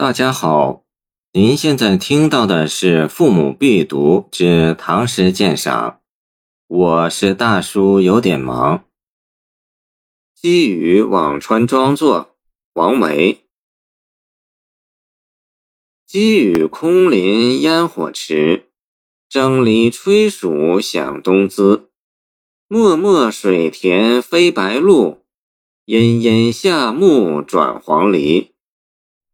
大家好，您现在听到的是《父母必读之唐诗鉴赏》，我是大叔，有点忙。积雨辋川庄作，王维。积雨空林烟火迟，蒸藜炊黍响东滋。漠漠水田飞白鹭，阴阴夏木转黄鹂。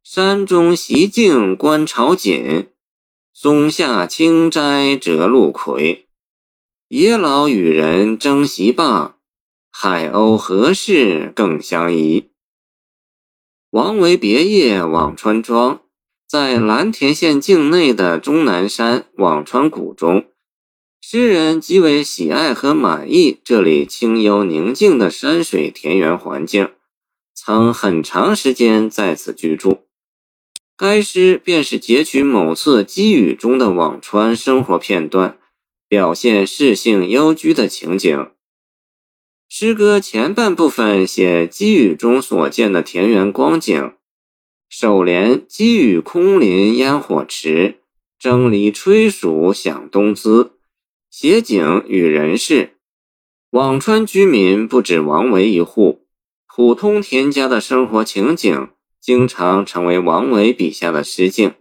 山中习静观潮锦，松下清斋折露葵。野老与人争席罢，海鸥何事更相宜？王维别业辋川庄，在蓝田县境内的终南山辋川谷中，诗人极为喜爱和满意这里清幽宁静的山水田园环境，曾很长时间在此居住。该诗便是截取某次积雨中的辋川生活片段，表现适性幽居的情景。诗歌前半部分写积雨中所见的田园光景，首联“积雨空林烟火迟，蒸藜炊黍响东姿”，写景与人事。辋川居民不止王维一户，普通田家的生活情景。经常成为王维笔下的诗境。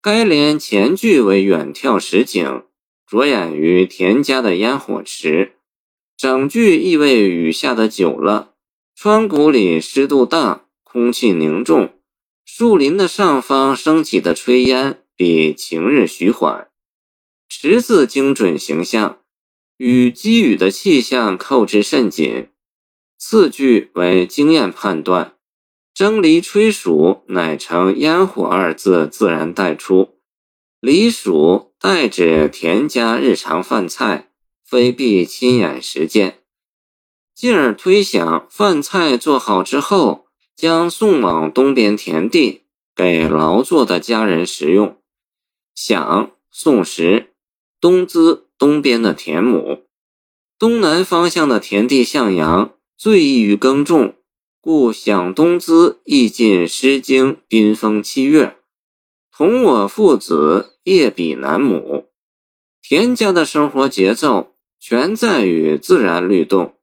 该联前句为远眺实景，着眼于田家的烟火池；整句意味雨下的久了，川谷里湿度大，空气凝重，树林的上方升起的炊烟比晴日徐缓。池字精准形象，与积雨的气象扣之甚紧。次句为经验判断。蒸藜炊黍，乃成烟火二字自然带出。藜黍代指田家日常饭菜，非必亲眼实践。进而推想，饭菜做好之后，将送往东边田地，给劳作的家人食用。想送食，东资东边的田亩，东南方向的田地向阳，最易于耕种。故享东滋意尽《诗经·宾风七月》，同我父子夜比南亩。田家的生活节奏全在于自然律动，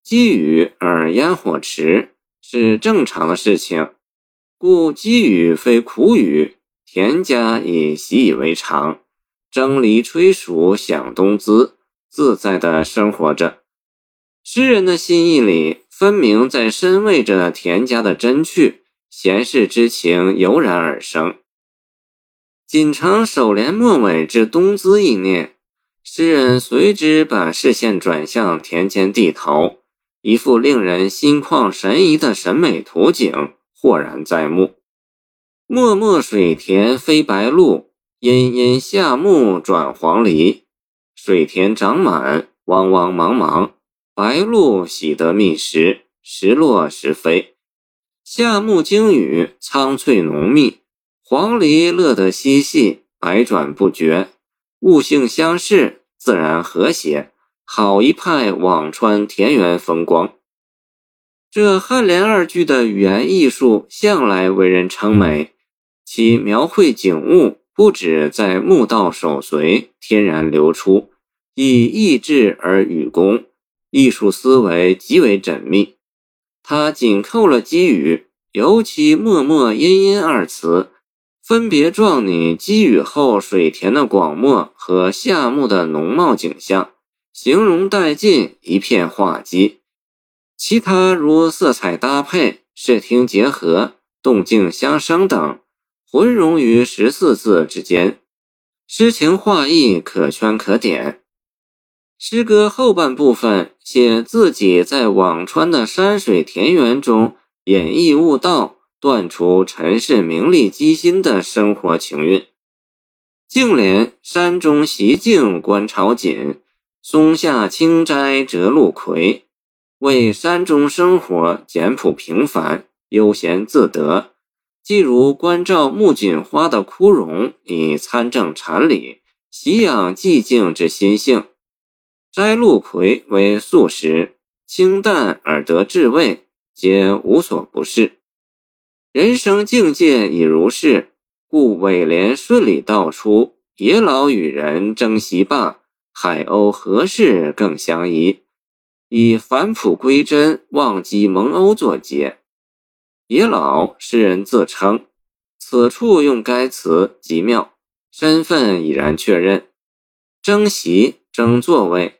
积雨而烟火迟是正常的事情，故积雨非苦雨，田家已习以为常，蒸藜炊黍享东滋，自在地生活着。诗人的心意里。分明在深味着田家的真趣，闲适之情油然而生。锦城首联末尾至东滋一念，诗人随之把视线转向田间地头，一幅令人心旷神怡的审美图景豁然在目。漠漠水田飞白鹭，阴阴夏木转黄鹂。水田长满，汪汪茫茫。白鹭喜得觅食，时落时飞；夏木经雨，苍翠浓密；黄鹂乐得嬉戏，百转不绝。物性相适，自然和谐，好一派辋川田园风光。这颔联二句的语言艺术向来为人称美，其描绘景物不止在目道手随，天然流出，以意志而语工。艺术思维极为缜密，他紧扣了积雨，尤其“默默阴阴”二词，分别状拟积雨后水田的广袤和夏木的浓茂景象，形容带劲，一片画机。其他如色彩搭配、视听结合、动静相生等，浑融于十四字之间，诗情画意可圈可点。诗歌后半部分写自己在辋川的山水田园中演绎悟道、断除尘世名利机心的生活情韵。静联“山中习静观潮锦，松下清斋折露葵”，为山中生活简朴平凡、悠闲自得，既如关照木槿花的枯荣，以参政禅理，习养寂静之心性。摘露葵为素食，清淡而得至味，皆无所不是。人生境界已如是，故尾联顺理道出：野老与人争席罢，海鸥何事更相宜？以返璞归真、忘机蒙欧作结。野老诗人自称，此处用该词极妙，身份已然确认。争席争座位，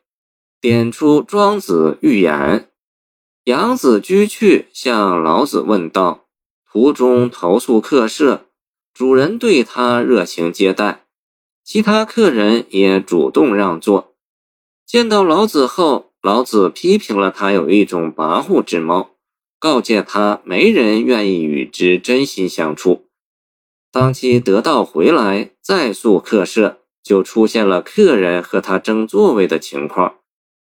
点出庄子寓言。杨子居去向老子问道，途中投宿客舍，主人对他热情接待，其他客人也主动让座。见到老子后，老子批评了他有一种跋扈之貌。告诫他，没人愿意与之真心相处。当其得道回来，再宿客舍，就出现了客人和他争座位的情况。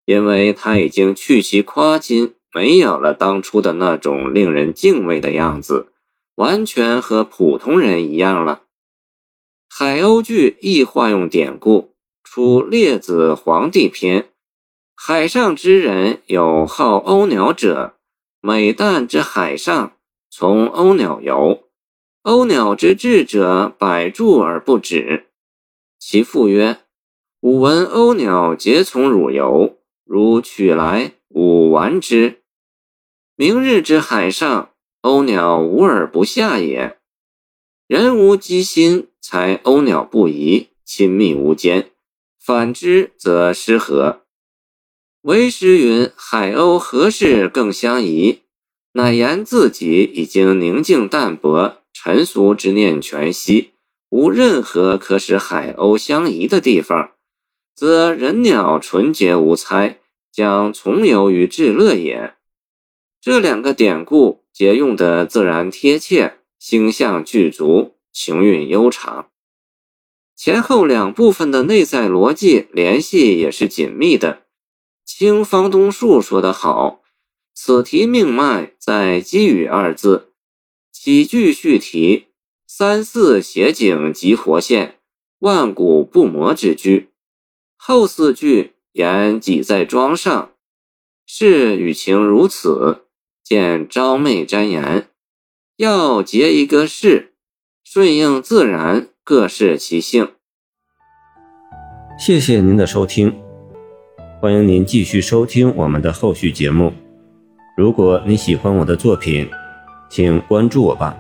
因为他已经去其夸金，没有了当初的那种令人敬畏的样子，完全和普通人一样了。海鸥句亦化用典故，出《列子·黄帝篇》：海上之人有好鸥鸟者。每旦之海上，从鸥鸟游。鸥鸟之志者，百助而不止。其父曰：“吾闻鸥鸟皆从汝游，如取来，吾玩之。明日之海上，鸥鸟无而不下也。人无机心，才鸥鸟不移，亲密无间；反之，则失和。”为师云：“海鸥何事更相宜？”乃言自己已经宁静淡泊，尘俗之念全息，无任何可使海鸥相宜的地方，则人鸟纯洁无猜，将从游于至乐也。这两个典故皆用得自然贴切，形象具足，情韵悠长。前后两部分的内在逻辑联系也是紧密的。清方东树说得好：“此题命脉在‘机语’二字，起句续题，三四写景即活现，万古不磨之句。后四句言己在庄上，事与情如此，见昭昧瞻言。要结一个事，顺应自然，各适其性。谢谢您的收听。欢迎您继续收听我们的后续节目。如果你喜欢我的作品，请关注我吧。